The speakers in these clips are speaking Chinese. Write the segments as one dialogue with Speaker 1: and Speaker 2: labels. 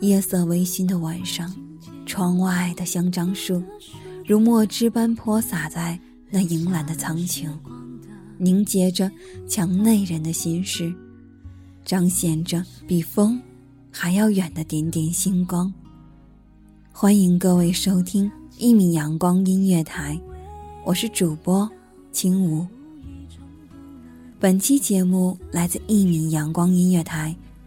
Speaker 1: 夜色微醺的晚上，窗外的香樟树如墨汁般泼洒在那银蓝的苍穹，凝结着墙内人的心事，彰显着比风还要远的点点星光。欢迎各位收听一米阳光音乐台，我是主播青梧。本期节目来自一米阳光音乐台，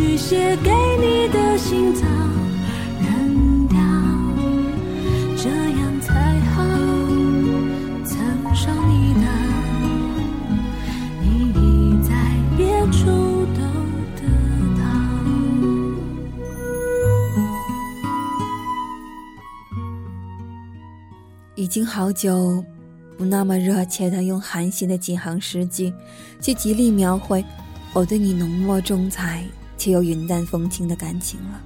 Speaker 2: 也许写给你的信早扔掉，这样才好。曾伤你的，你已在别处都得到。
Speaker 1: 已经好久不那么热切的用韩信的几行诗句，去极力描绘我对你浓墨重彩却又云淡风轻的感情了。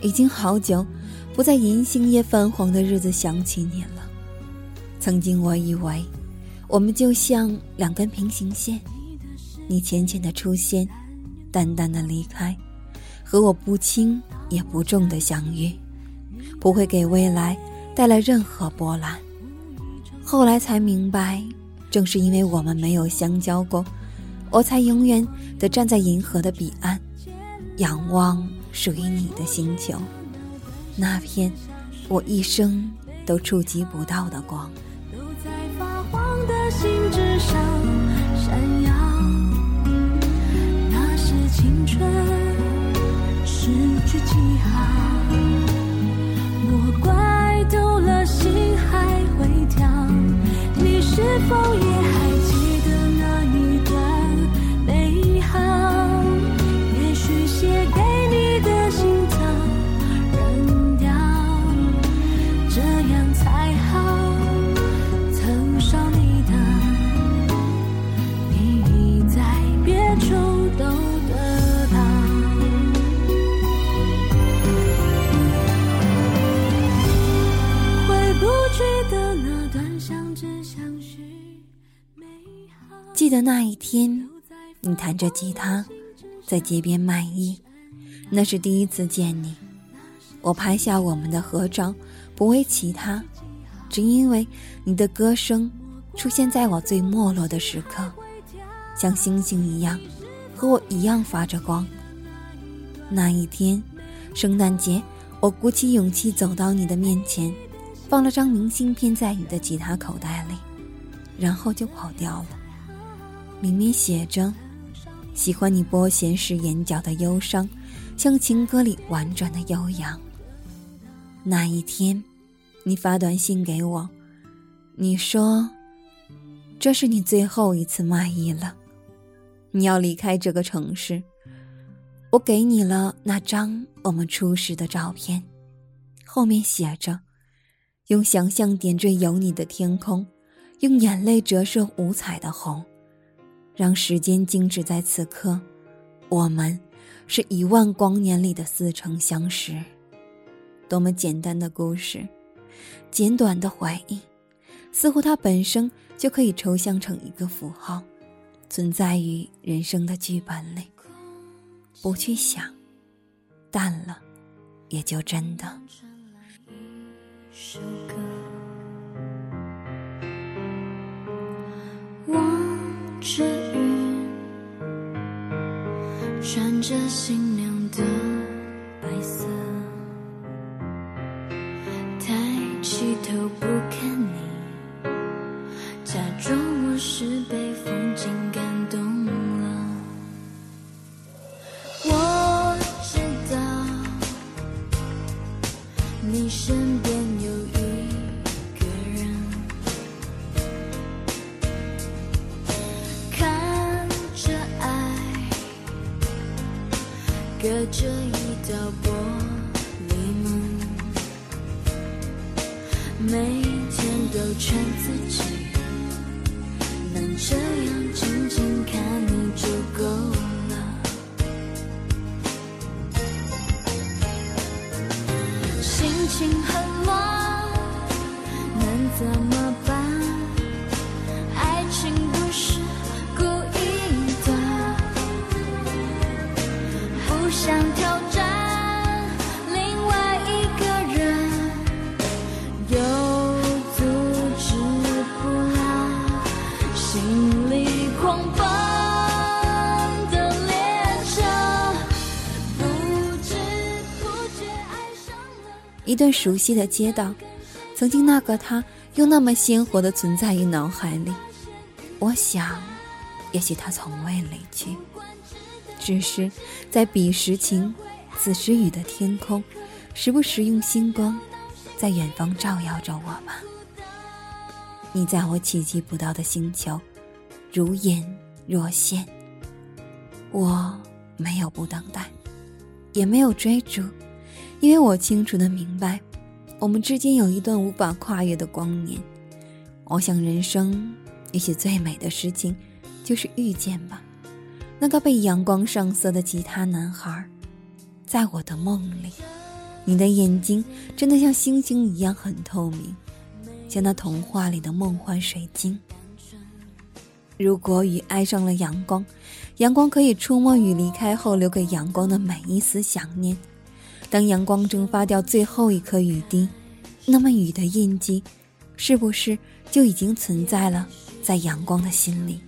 Speaker 1: 已经好久不在银杏叶泛黄的日子想起你了。曾经我以为，我们就像两根平行线，你浅浅的出现，淡淡的离开，和我不轻也不重的相遇，不会给未来带来任何波澜。后来才明白，正是因为我们没有相交过，我才永远地站在银河的彼岸，仰望属于你的星球，那片我一生都触及不到的光。
Speaker 2: 都在发黄的信纸上闪耀。那是青春失去记号，莫怪记得那一
Speaker 1: 天，你弹着吉他，在街边卖艺，那是第一次见你，我拍下我们的合照，不为其他，只因为你的歌声出现在我最没落的时刻，像星星一样，和我一样发着光。那一天，圣诞节，我鼓起勇气走到你的面前，放了张明信片在你的吉他口袋里，然后就跑掉了。里面写着：“喜欢你拨弦时眼角的忧伤。”像情歌里婉转的悠扬。那一天，你发短信给我，你说：“这是你最后一次卖艺了，你要离开这个城市。”我给你了那张我们初识的照片，后面写着：“用想象点缀有你的天空，用眼泪折射五彩的红，让时间静止在此刻，我们。”是一万光年里的似曾相识，多么简单的故事，简短的回忆，似乎它本身就可以抽象成一个符号，存在于人生的剧本里。不去想，淡了，也就真的。
Speaker 2: 真心。每天都劝自己，能这样静静看你就够了。心情很乱，能怎么办？爱情不是故意的，不。想挑战
Speaker 1: 一段熟悉的街道，曾经那个他又那么鲜活的存在于脑海里。我想，也许他从未离去。只是在彼时晴，此时雨的天空，时不时用星光，在远方照耀着我吧。你在我企及不到的星球，如隐若现。我没有不等待，也没有追逐，因为我清楚的明白，我们之间有一段无法跨越的光年。我想，人生也许最美的事情，就是遇见吧。那个被阳光上色的吉他男孩，在我的梦里，你的眼睛真的像星星一样很透明，像那童话里的梦幻水晶。如果雨爱上了阳光，阳光可以触摸雨离开后留给阳光的每一丝想念。当阳光蒸发掉最后一颗雨滴，那么雨的印记，是不是就已经存在了在阳光的心里？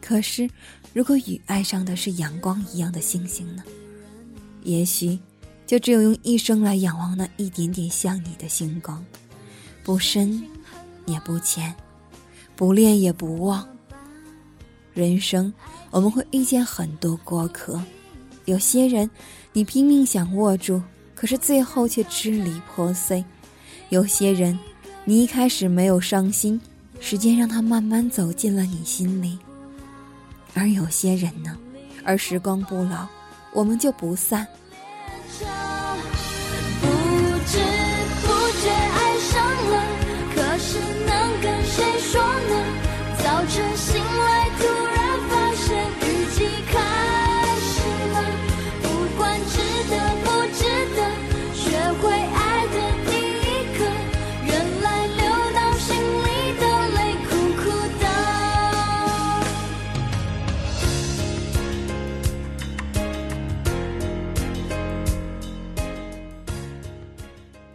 Speaker 1: 可是。如果雨爱上的是阳光一样的星星呢？也许，就只有用一生来仰望那一点点像你的星光，不深，也不浅，不恋也不忘。人生，我们会遇见很多过客，有些人，你拼命想握住，可是最后却支离破碎；有些人，你一开始没有伤心，时间让他慢慢走进了你心里。而有些人呢，而时光不老，我们就不散。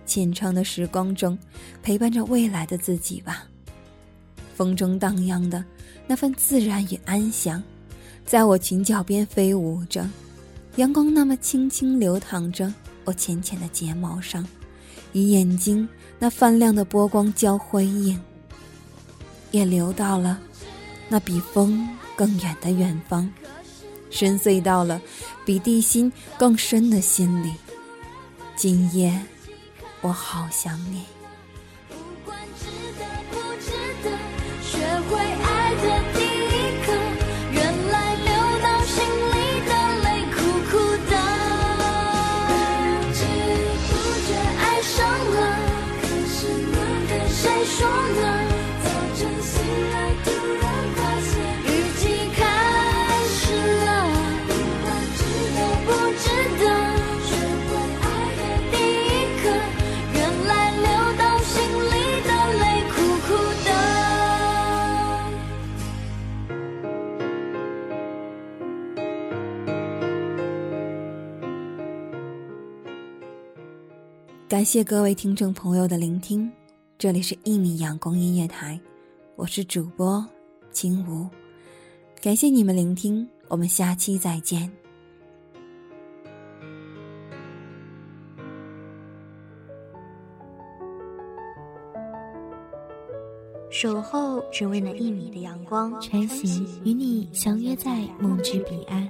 Speaker 1: 浅唱的时光中，陪伴着未来的自己吧。风中荡漾的那份自然与安详，在我裙角边飞舞着，阳光那么轻轻流淌着我浅浅的睫毛上，与眼睛那泛亮的波光交辉映，也流到了那比风更远的远方，深邃到了比地心更深的心里。今夜，我好想你。感谢各位听众朋友的聆听，这里是一米阳光音乐台，我是主播金吾，感谢你们聆听，我们下期再见。
Speaker 3: 守候只为那一米的阳光，
Speaker 4: 穿行与你相约在梦之彼岸。